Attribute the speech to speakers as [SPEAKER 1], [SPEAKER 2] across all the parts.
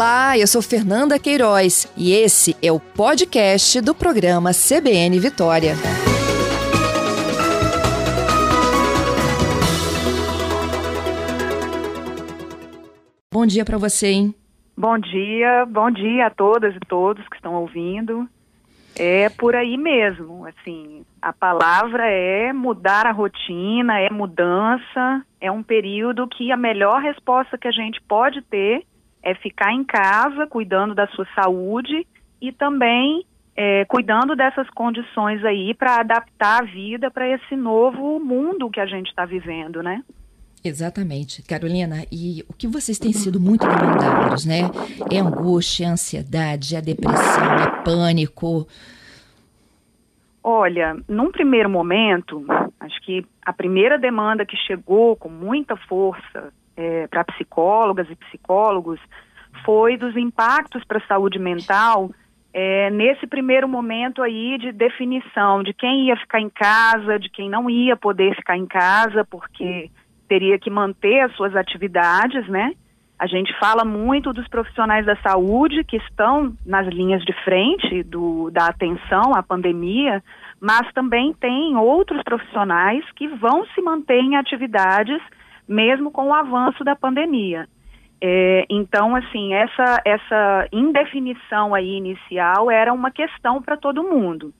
[SPEAKER 1] Olá, eu sou Fernanda Queiroz e esse é o podcast do programa CBN Vitória. Bom dia para você, hein?
[SPEAKER 2] Bom dia, bom dia a todas e todos que estão ouvindo. É por aí mesmo, assim, a palavra é mudar a rotina, é mudança, é um período que a melhor resposta que a gente pode ter é ficar em casa, cuidando da sua saúde e também é, cuidando dessas condições aí para adaptar a vida para esse novo mundo que a gente está vivendo, né?
[SPEAKER 1] Exatamente, Carolina. E o que vocês têm sido muito demandados, né? É angústia, é ansiedade, é depressão, é pânico.
[SPEAKER 2] Olha, num primeiro momento, acho que a primeira demanda que chegou com muita força é, para psicólogas e psicólogos foi dos impactos para a saúde mental é, nesse primeiro momento aí de definição de quem ia ficar em casa, de quem não ia poder ficar em casa, porque teria que manter as suas atividades, né? A gente fala muito dos profissionais da saúde que estão nas linhas de frente do, da atenção à pandemia, mas também tem outros profissionais que vão se manter em atividades mesmo com o avanço da pandemia. É, então, assim, essa, essa indefinição aí inicial era uma questão para todo mundo.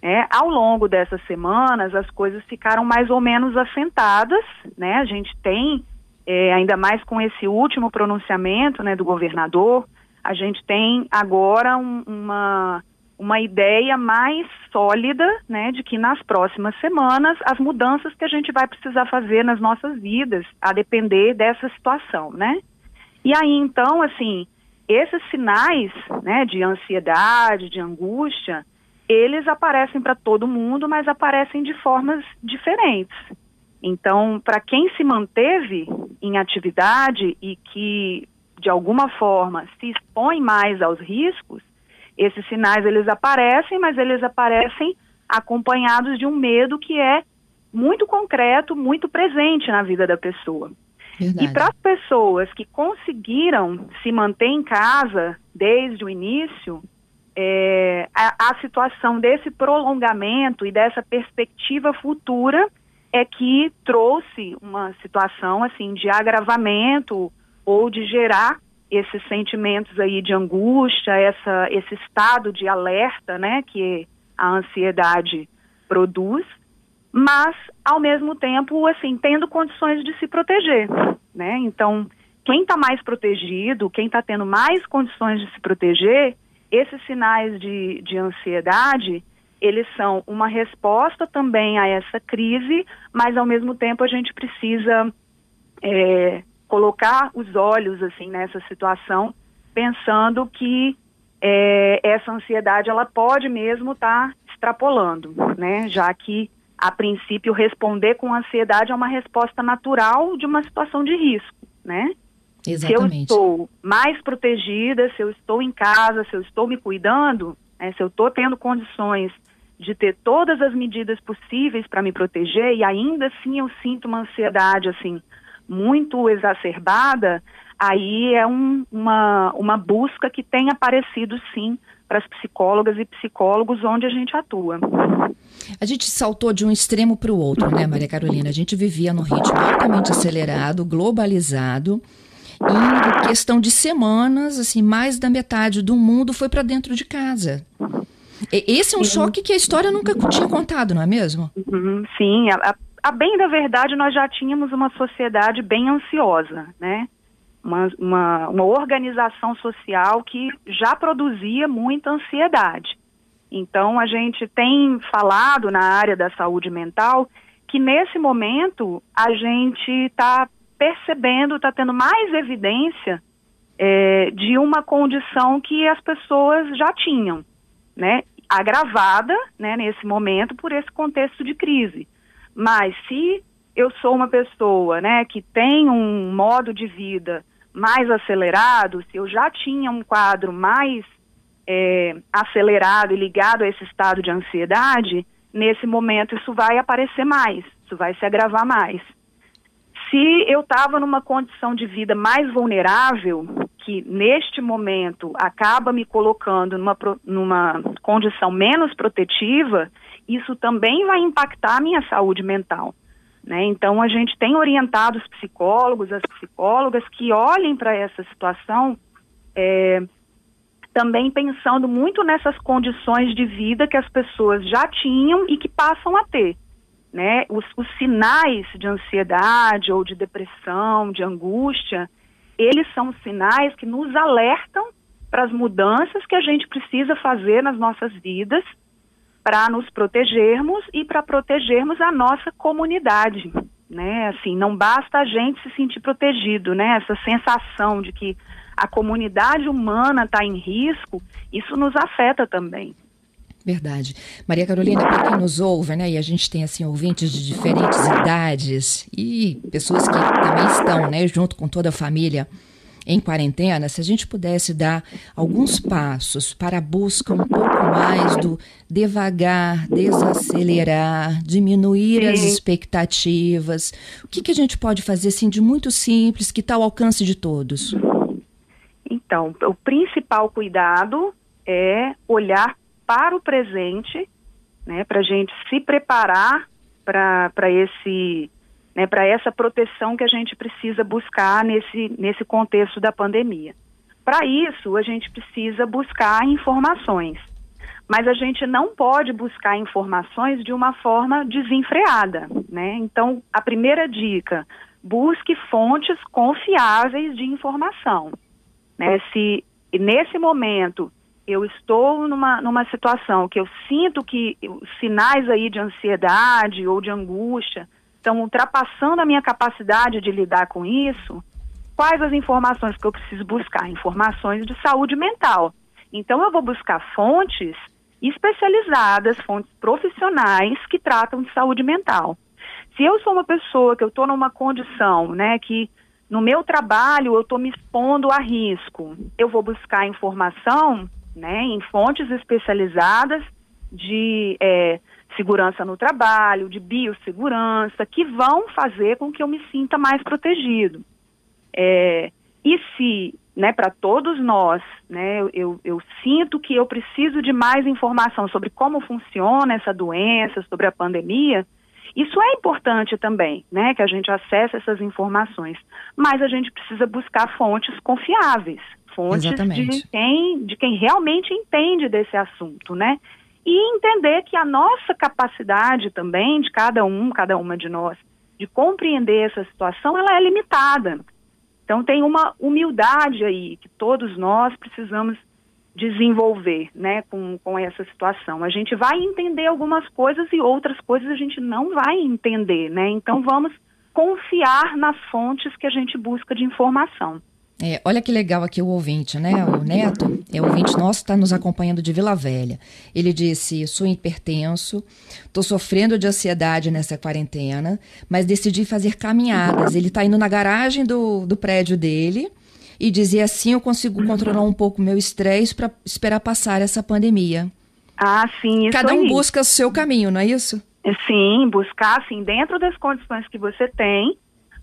[SPEAKER 2] É, ao longo dessas semanas, as coisas ficaram mais ou menos assentadas, né? A gente tem, é, ainda mais com esse último pronunciamento né, do governador, a gente tem agora um, uma uma ideia mais sólida, né, de que nas próximas semanas as mudanças que a gente vai precisar fazer nas nossas vidas, a depender dessa situação, né? E aí então, assim, esses sinais, né, de ansiedade, de angústia, eles aparecem para todo mundo, mas aparecem de formas diferentes. Então, para quem se manteve em atividade e que de alguma forma se expõe mais aos riscos, esses sinais eles aparecem, mas eles aparecem acompanhados de um medo que é muito concreto, muito presente na vida da pessoa. Verdade. E para as pessoas que conseguiram se manter em casa desde o início, é, a, a situação desse prolongamento e dessa perspectiva futura é que trouxe uma situação assim de agravamento ou de gerar esses sentimentos aí de angústia, essa, esse estado de alerta, né, que a ansiedade produz, mas ao mesmo tempo, assim, tendo condições de se proteger, né? Então, quem está mais protegido, quem está tendo mais condições de se proteger, esses sinais de, de ansiedade, eles são uma resposta também a essa crise, mas ao mesmo tempo a gente precisa é, colocar os olhos assim nessa situação, pensando que é, essa ansiedade ela pode mesmo estar tá extrapolando, né? Já que a princípio responder com ansiedade é uma resposta natural de uma situação de risco, né?
[SPEAKER 1] Exatamente.
[SPEAKER 2] Se eu estou mais protegida, se eu estou em casa, se eu estou me cuidando, né, se eu estou tendo condições de ter todas as medidas possíveis para me proteger e ainda assim eu sinto uma ansiedade assim muito exacerbada, aí é um, uma, uma busca que tem aparecido sim para as psicólogas e psicólogos onde a gente atua.
[SPEAKER 1] A gente saltou de um extremo para o outro, né, Maria Carolina? A gente vivia num ritmo altamente acelerado, globalizado, e em questão de semanas, assim, mais da metade do mundo foi para dentro de casa. Esse é um choque que a história nunca tinha contado, não é mesmo?
[SPEAKER 2] Uhum, sim, a, a bem da verdade, nós já tínhamos uma sociedade bem ansiosa, né? Uma, uma, uma organização social que já produzia muita ansiedade. Então, a gente tem falado na área da saúde mental que nesse momento a gente está percebendo, está tendo mais evidência é, de uma condição que as pessoas já tinham, né? Agravada, né, nesse momento por esse contexto de crise. Mas se eu sou uma pessoa, né, que tem um modo de vida mais acelerado, se eu já tinha um quadro mais é, acelerado e ligado a esse estado de ansiedade, nesse momento isso vai aparecer mais, isso vai se agravar mais. Se eu estava numa condição de vida mais vulnerável, que neste momento acaba me colocando numa, numa condição menos protetiva, isso também vai impactar a minha saúde mental. Né? Então, a gente tem orientado os psicólogos, as psicólogas, que olhem para essa situação é, também pensando muito nessas condições de vida que as pessoas já tinham e que passam a ter. Né? Os, os sinais de ansiedade ou de depressão, de angústia, eles são sinais que nos alertam para as mudanças que a gente precisa fazer nas nossas vidas para nos protegermos e para protegermos a nossa comunidade, né? Assim, não basta a gente se sentir protegido, né? Essa sensação de que a comunidade humana está em risco, isso nos afeta também.
[SPEAKER 1] Verdade. Maria Carolina, para quem nos ouve, né, e a gente tem assim ouvintes de diferentes idades e pessoas que também estão, né, junto com toda a família em quarentena, se a gente pudesse dar alguns passos para a busca um pouco mais do devagar, desacelerar, diminuir Sim. as expectativas, o que, que a gente pode fazer assim de muito simples que está ao alcance de todos?
[SPEAKER 2] Então, o principal cuidado é olhar para o presente, né, para a gente se preparar para esse, né, para essa proteção que a gente precisa buscar nesse, nesse contexto da pandemia. Para isso, a gente precisa buscar informações, mas a gente não pode buscar informações de uma forma desenfreada, né? Então, a primeira dica: busque fontes confiáveis de informação. Né? Se nesse momento eu estou numa, numa situação que eu sinto que sinais aí de ansiedade ou de angústia estão ultrapassando a minha capacidade de lidar com isso, quais as informações que eu preciso buscar? Informações de saúde mental. Então eu vou buscar fontes especializadas, fontes profissionais que tratam de saúde mental. Se eu sou uma pessoa que eu estou numa condição, né, que no meu trabalho eu estou me expondo a risco. Eu vou buscar informação né, em fontes especializadas de é, segurança no trabalho, de biossegurança, que vão fazer com que eu me sinta mais protegido. É, e se, né, para todos nós, né, eu, eu, eu sinto que eu preciso de mais informação sobre como funciona essa doença, sobre a pandemia, isso é importante também, né, que a gente acesse essas informações, mas a gente precisa buscar fontes confiáveis, fontes de quem, de quem realmente entende desse assunto, né? E entender que a nossa capacidade também, de cada um, cada uma de nós, de compreender essa situação, ela é limitada. Então tem uma humildade aí que todos nós precisamos desenvolver né, com, com essa situação. A gente vai entender algumas coisas e outras coisas a gente não vai entender, né? Então vamos confiar nas fontes que a gente busca de informação.
[SPEAKER 1] É, olha que legal aqui o ouvinte, né? O Neto, é o ouvinte nosso, está nos acompanhando de Vila Velha. Ele disse: sou hipertenso, estou sofrendo de ansiedade nessa quarentena, mas decidi fazer caminhadas. Ele está indo na garagem do, do prédio dele e dizer assim eu consigo controlar um pouco meu estresse para esperar passar essa pandemia.
[SPEAKER 2] Ah, sim, isso
[SPEAKER 1] Cada um
[SPEAKER 2] aí.
[SPEAKER 1] busca o seu caminho, não é isso?
[SPEAKER 2] Sim, buscar assim dentro das condições que você tem,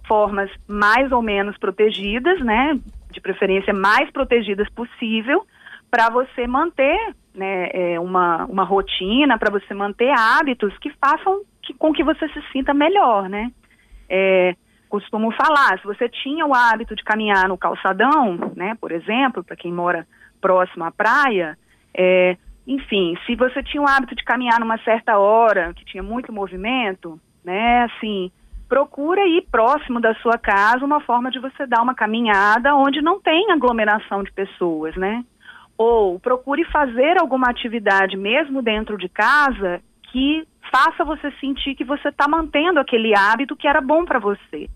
[SPEAKER 2] formas mais ou menos protegidas, né, de preferência mais protegidas possível, para você manter né, é, uma, uma rotina, para você manter hábitos que façam que, com que você se sinta melhor, né? É, costumo falar, se você tinha o hábito de caminhar no calçadão, né, por exemplo, para quem mora próximo à praia, é, enfim, se você tinha o hábito de caminhar numa certa hora, que tinha muito movimento, né, assim, procura ir próximo da sua casa uma forma de você dar uma caminhada onde não tem aglomeração de pessoas, né? Ou procure fazer alguma atividade mesmo dentro de casa que faça você sentir que você está mantendo aquele hábito que era bom para você,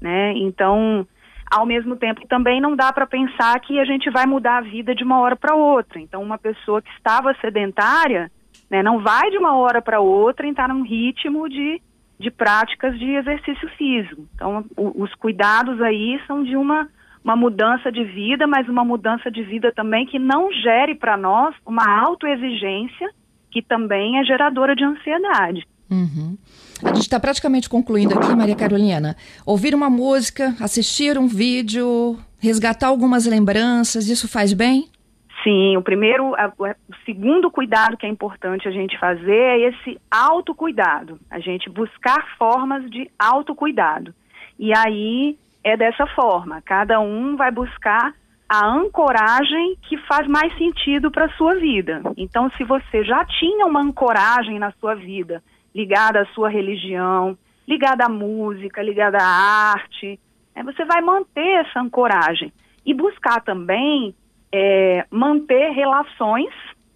[SPEAKER 2] né? Então, ao mesmo tempo, também não dá para pensar que a gente vai mudar a vida de uma hora para outra. Então, uma pessoa que estava sedentária, né, não vai de uma hora para outra entrar num ritmo de, de práticas de exercício físico. Então, o, os cuidados aí são de uma uma mudança de vida, mas uma mudança de vida também que não gere para nós uma autoexigência que também é geradora de ansiedade.
[SPEAKER 1] Uhum. A gente está praticamente concluindo aqui, Maria Carolina. Ouvir uma música, assistir um vídeo, resgatar algumas lembranças, isso faz bem?
[SPEAKER 2] Sim, o primeiro, a, o segundo cuidado que é importante a gente fazer é esse autocuidado, a gente buscar formas de autocuidado. E aí é dessa forma, cada um vai buscar a ancoragem que faz mais sentido para a sua vida. Então, se você já tinha uma ancoragem na sua vida, ligada à sua religião, ligada à música, ligada à arte, é, você vai manter essa ancoragem e buscar também é, manter relações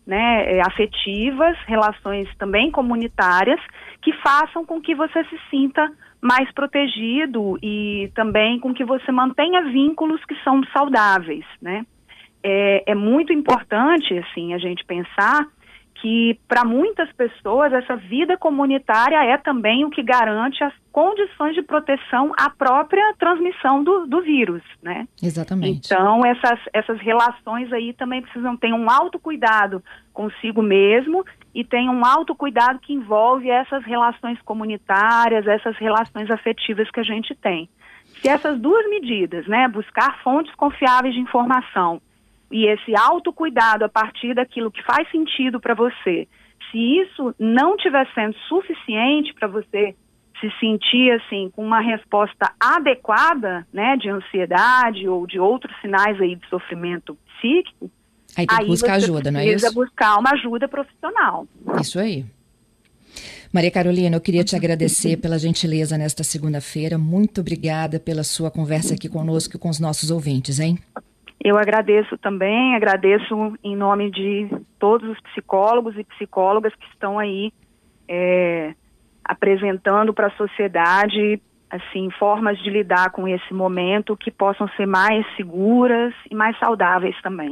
[SPEAKER 2] né, é, afetivas, relações também comunitárias, que façam com que você se sinta mais protegido e também com que você mantenha vínculos que são saudáveis, né? É, é muito importante, assim, a gente pensar que para muitas pessoas essa vida comunitária é também o que garante as condições de proteção à própria transmissão do, do vírus, né?
[SPEAKER 1] Exatamente.
[SPEAKER 2] Então essas, essas relações aí também precisam ter um autocuidado consigo mesmo e tem um autocuidado que envolve essas relações comunitárias, essas relações afetivas que a gente tem. Se essas duas medidas, né, buscar fontes confiáveis de informação e esse autocuidado a partir daquilo que faz sentido para você, se isso não estiver sendo suficiente para você se sentir assim com uma resposta adequada, né, de ansiedade ou de outros sinais aí de sofrimento psíquico,
[SPEAKER 1] aí tem que buscar ajuda, não é isso?
[SPEAKER 2] Precisa buscar uma ajuda profissional.
[SPEAKER 1] Isso aí. Maria Carolina, eu queria te agradecer pela gentileza nesta segunda-feira. Muito obrigada pela sua conversa aqui conosco e com os nossos ouvintes, hein?
[SPEAKER 2] Eu agradeço também, agradeço em nome de todos os psicólogos e psicólogas que estão aí é, apresentando para a sociedade assim formas de lidar com esse momento que possam ser mais seguras e mais saudáveis também.